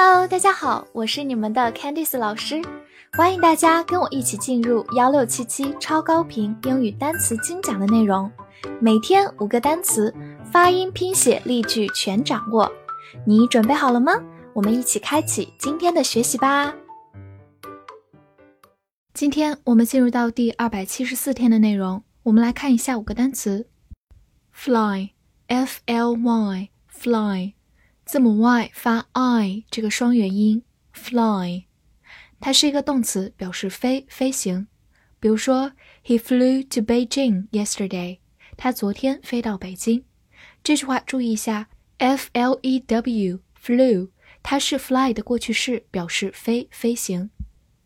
Hello，大家好，我是你们的 Candice 老师，欢迎大家跟我一起进入幺六七七超高频英语单词精讲的内容，每天五个单词，发音、拼写、例句全掌握，你准备好了吗？我们一起开启今天的学习吧。今天我们进入到第二百七十四天的内容，我们来看一下五个单词：fly，f l y，fly。字母 y 发 i 这个双元音，fly，它是一个动词，表示飞、飞行。比如说，He flew to Beijing yesterday。他昨天飞到北京。这句话注意一下，f l e w flew，它是 fly 的过去式，表示飞、飞行。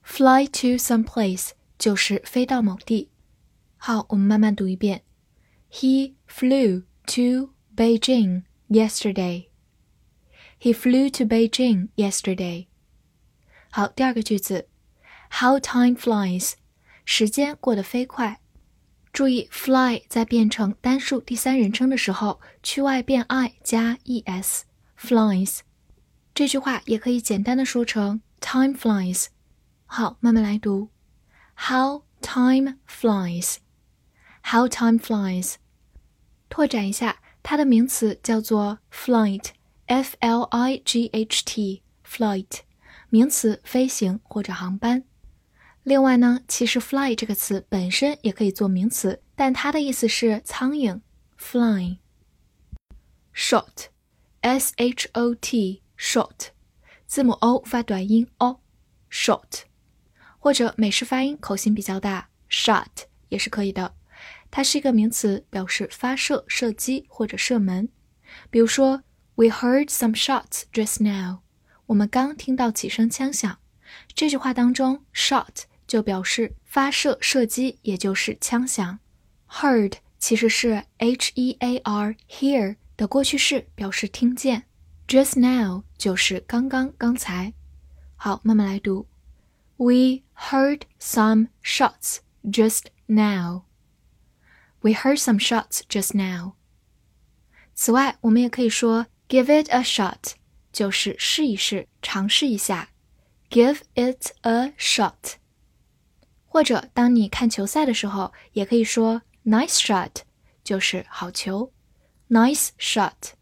Fly to some place 就是飞到某地。好，我们慢慢读一遍。He flew to Beijing yesterday. He flew to Beijing yesterday. 好，第二个句子，How time flies，时间过得飞快。注意，fly 在变成单数第三人称的时候，去外变 i 加 es，flies。这句话也可以简单的说成 time flies。好，慢慢来读，How time flies，How time flies。拓展一下，它的名词叫做 flight。 F l i g h t flight 名词，飞行或者航班。另外呢，其实 fly 这个词本身也可以做名词，但它的意思是苍蝇，flying。short s h o t short 字母 o 发短音 o，short 或者美式发音口型比较大，shot 也是可以的。它是一个名词，表示发射、射击或者射门。比如说。We heard some shots just now。我们刚听到几声枪响。这句话当中，shot 就表示发射、射击，也就是枪响。Heard 其实是 h-e-a-r hear 的过去式，表示听见。Just now 就是刚刚、刚才。好，慢慢来读。We heard some shots just now. We heard some shots just now. 此外，我们也可以说 Give it a shot，就是试一试，尝试一下。Give it a shot。或者当你看球赛的时候，也可以说 nice shot，就是好球。Nice shot。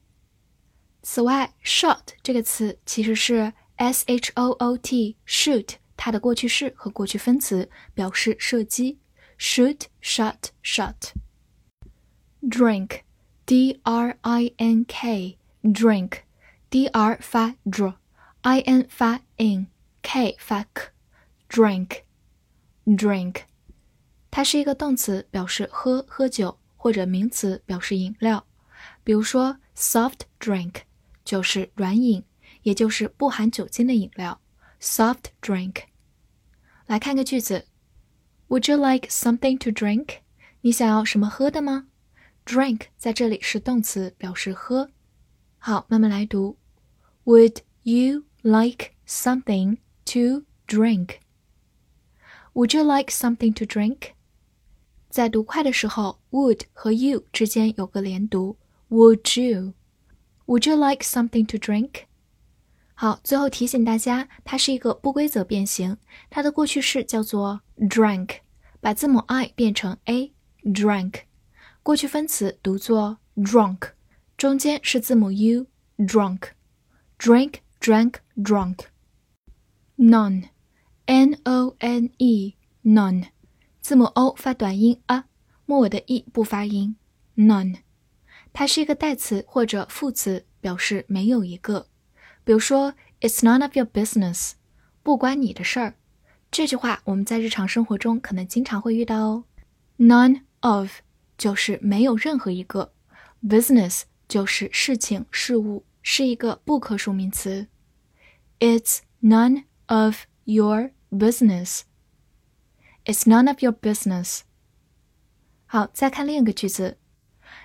此外，shot 这个词其实是 s h o o t shoot，它的过去式和过去分词表示射击。Shoot, shot, shot。Drink，d r i n k。 drink，d r 发 dr，i n 发 in，k 发 k，drink，drink，它是一个动词，表示喝喝酒，或者名词表示饮料。比如说 soft drink 就是软饮，也就是不含酒精的饮料。soft drink。来看个句子，Would you like something to drink？你想要什么喝的吗？drink 在这里是动词，表示喝。 好，慢慢来读。Would you like something to drink? Would you like something to drink? 在读快的时候，would 和 you 之间有个连读。Would you? Would you like something to drink? 好，最后提醒大家，它是一个不规则变形，它的过去式叫做 drank，把字母 i 变成 a，drank，过去分词读作 drunk。中间是字母 u，drunk，drink，drunk，drunk，none，n-o-n-e，none，字母 o 发短音 a，末尾的 e 不发音，none，它是一个代词或者副词，表示没有一个。比如说，It's none of your business，不关你的事儿。这句话我们在日常生活中可能经常会遇到哦。None of 就是没有任何一个 business。 就是事情、事物，是一个不可数名词。It's none of your business. It's none of your business. 好，再看另一个句子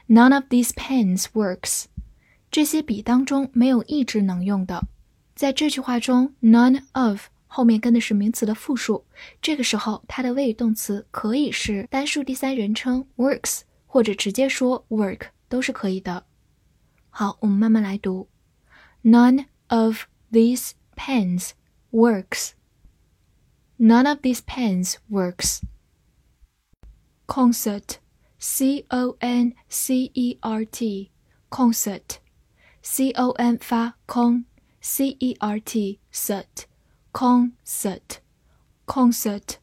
，None of these pens works. 这些笔当中没有一支能用的。在这句话中，none of 后面跟的是名词的复数，这个时候它的谓语动词可以是单数第三人称 works，或者直接说 work 都是可以的。好，我们慢慢来读。None of these pens works. None of these pens works. Concert, C O N C E R T, concert, C O N 发空，C E R T cert, concert, concert。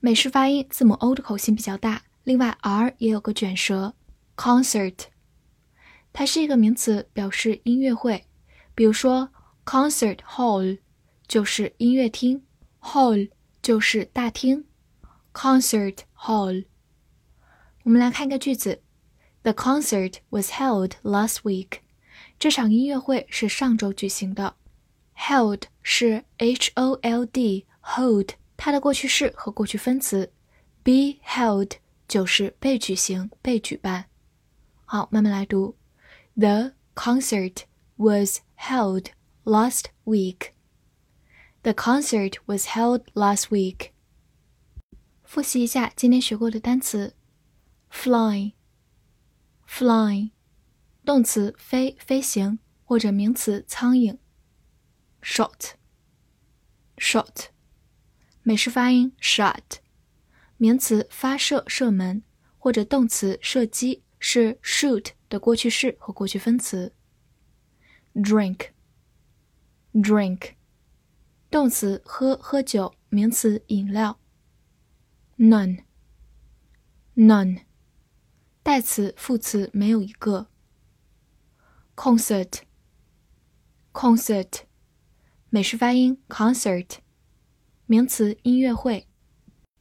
美式发音字母 O 的口型比较大，另外 R 也有个卷舌，concert。 它是一个名词，表示音乐会。比如说，concert hall 就是音乐厅，hall 就是大厅，concert hall。我们来看一个句子：The concert was held last week。这场音乐会是上周举行的。Held 是 H O L D，hold 它的过去式和过去分词，be held 就是被举行、被举办。好，慢慢来读。The concert was held last week. The concert was held last week. 复习一下今天学过的单词：fly，fly，动词飞、飞行或者名词苍蝇；shot，shot，美式发音 shot，名词发射、射门或者动词射击是 shoot 的过去式和过去分词。drink，drink，动词喝、喝酒，名词饮料。none，none。代词、副词没有一个。concert，concert，美式发音 concert，名词音乐会。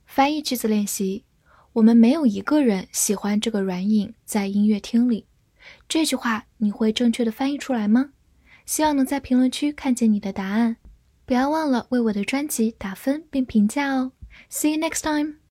翻译句子练习：我们没有一个人喜欢这个软饮在音乐厅里。这句话你会正确的翻译出来吗？希望能在评论区看见你的答案。不要忘了为我的专辑打分并评价哦。See you next time.